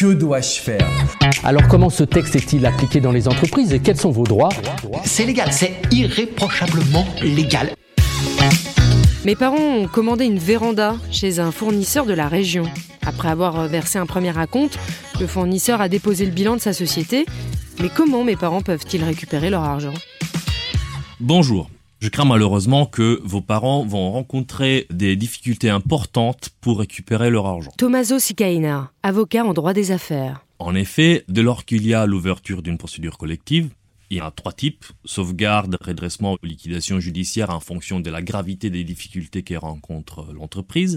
Que dois-je faire Alors comment ce texte est-il appliqué dans les entreprises et quels sont vos droits C'est légal, c'est irréprochablement légal. Mes parents ont commandé une véranda chez un fournisseur de la région. Après avoir versé un premier acompte, le fournisseur a déposé le bilan de sa société. Mais comment mes parents peuvent-ils récupérer leur argent? Bonjour. Je crains malheureusement que vos parents vont rencontrer des difficultés importantes pour récupérer leur argent. Tommaso Sicaina, avocat en droit des affaires. En effet, dès lors qu'il y a l'ouverture d'une procédure collective, il y a trois types, sauvegarde, redressement ou liquidation judiciaire en fonction de la gravité des difficultés que rencontre l'entreprise.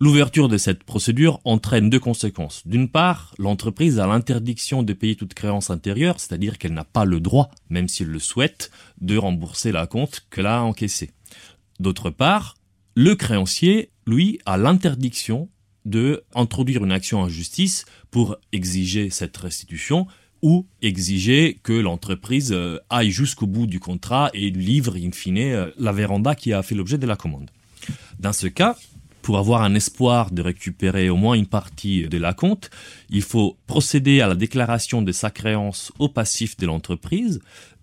L'ouverture de cette procédure entraîne deux conséquences. D'une part, l'entreprise a l'interdiction de payer toute créance intérieure, c'est-à-dire qu'elle n'a pas le droit, même s'il le souhaite, de rembourser la compte qu'elle a encaissée. D'autre part, le créancier, lui, a l'interdiction de introduire une action en justice pour exiger cette restitution ou exiger que l'entreprise euh, aille jusqu'au bout du contrat et livre in fine euh, la véranda qui a fait l'objet de la commande. Dans ce cas, pour avoir un espoir de récupérer au moins une partie de la compte, il faut procéder à la déclaration de sa créance au passif de l'entreprise.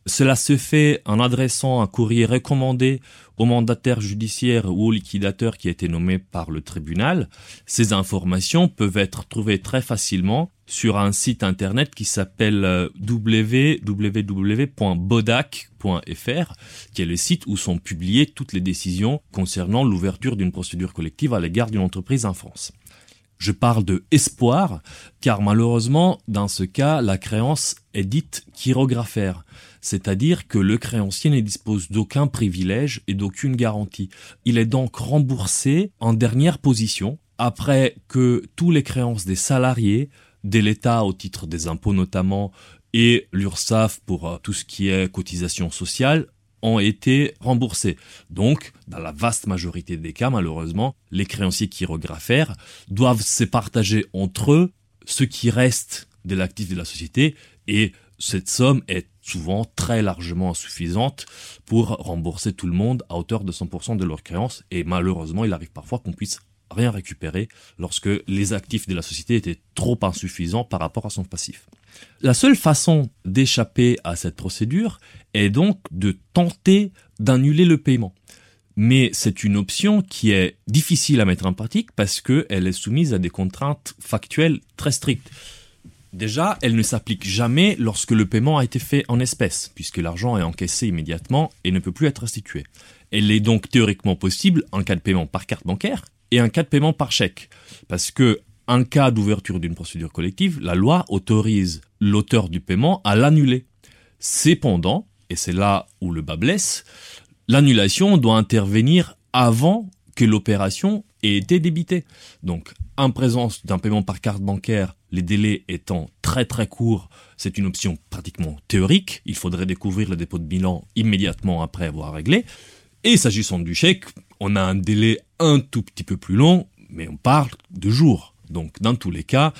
Cela se fait en adressant un courrier recommandé au mandataire judiciaire ou au liquidateur qui a été nommé par le tribunal. Ces informations peuvent être trouvées très facilement sur un site internet qui s'appelle euh, www.bodac.fr, qui est le site où sont publiées toutes les décisions concernant l'ouverture d'une procédure collective à l'égard d'une entreprise en France. Je parle de espoir, car malheureusement, dans ce cas, la créance est dite chirographaire, c'est-à-dire que le créancier ne dispose d'aucun privilège et d'aucune garantie. Il est donc remboursé en dernière position, après que tous les créances des salariés, de l'État au titre des impôts notamment, et l'URSSAF pour euh, tout ce qui est cotisation sociale, ont été remboursés. Donc, dans la vaste majorité des cas, malheureusement, les créanciers chirographaires doivent se partager entre eux ce qui reste de l'actif de la société et cette somme est souvent très largement insuffisante pour rembourser tout le monde à hauteur de 100% de leurs créances et malheureusement il arrive parfois qu'on puisse rien récupérer lorsque les actifs de la société étaient trop insuffisants par rapport à son passif. La seule façon d'échapper à cette procédure est donc de tenter d'annuler le paiement. Mais c'est une option qui est difficile à mettre en pratique parce qu'elle est soumise à des contraintes factuelles très strictes. Déjà, elle ne s'applique jamais lorsque le paiement a été fait en espèces, puisque l'argent est encaissé immédiatement et ne peut plus être restitué. Elle est donc théoriquement possible en cas de paiement par carte bancaire et en cas de paiement par chèque. Parce que, en cas d'ouverture d'une procédure collective, la loi autorise l'auteur du paiement à l'annuler. Cependant, et c'est là où le bas blesse, l'annulation doit intervenir avant que l'opération ait été débitée. Donc, en présence d'un paiement par carte bancaire, les délais étant très très courts, c'est une option pratiquement théorique. Il faudrait découvrir le dépôt de bilan immédiatement après avoir réglé. Et s'agissant du chèque, on a un délai un tout petit peu plus long, mais on parle de jours. Donc, dans tous les cas,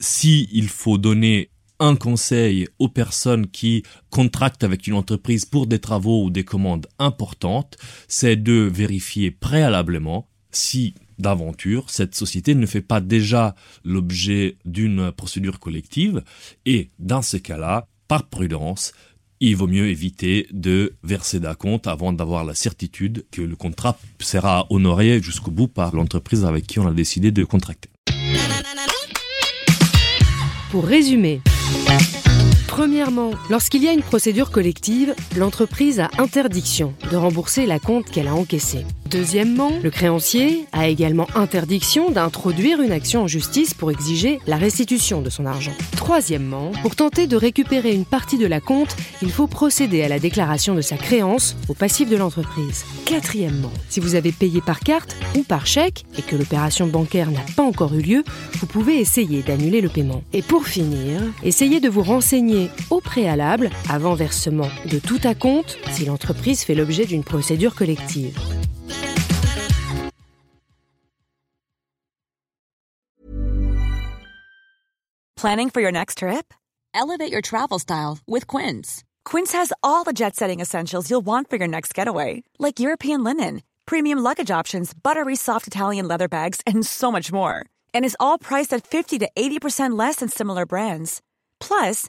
si il faut donner un conseil aux personnes qui contractent avec une entreprise pour des travaux ou des commandes importantes, c'est de vérifier préalablement si d'aventure, cette société ne fait pas déjà l'objet d'une procédure collective et dans ces cas-là, par prudence, il vaut mieux éviter de verser d'acompte avant d'avoir la certitude que le contrat sera honoré jusqu'au bout par l'entreprise avec qui on a décidé de contracter. Pour résumer, Premièrement, lorsqu'il y a une procédure collective, l'entreprise a interdiction de rembourser la compte qu'elle a encaissée. Deuxièmement, le créancier a également interdiction d'introduire une action en justice pour exiger la restitution de son argent. Troisièmement, pour tenter de récupérer une partie de la compte, il faut procéder à la déclaration de sa créance au passif de l'entreprise. Quatrièmement, si vous avez payé par carte ou par chèque et que l'opération bancaire n'a pas encore eu lieu, vous pouvez essayer d'annuler le paiement. Et pour finir, essayez de vous renseigner au préalable, avant versement de tout à compte, si l'entreprise fait l'objet d'une procédure collective. Planning for your next trip? Elevate your travel style with Quince. Quince has all the jet setting essentials you'll want for your next getaway, like European linen, premium luggage options, buttery soft Italian leather bags, and so much more. And is all priced at 50 to 80% less than similar brands. Plus,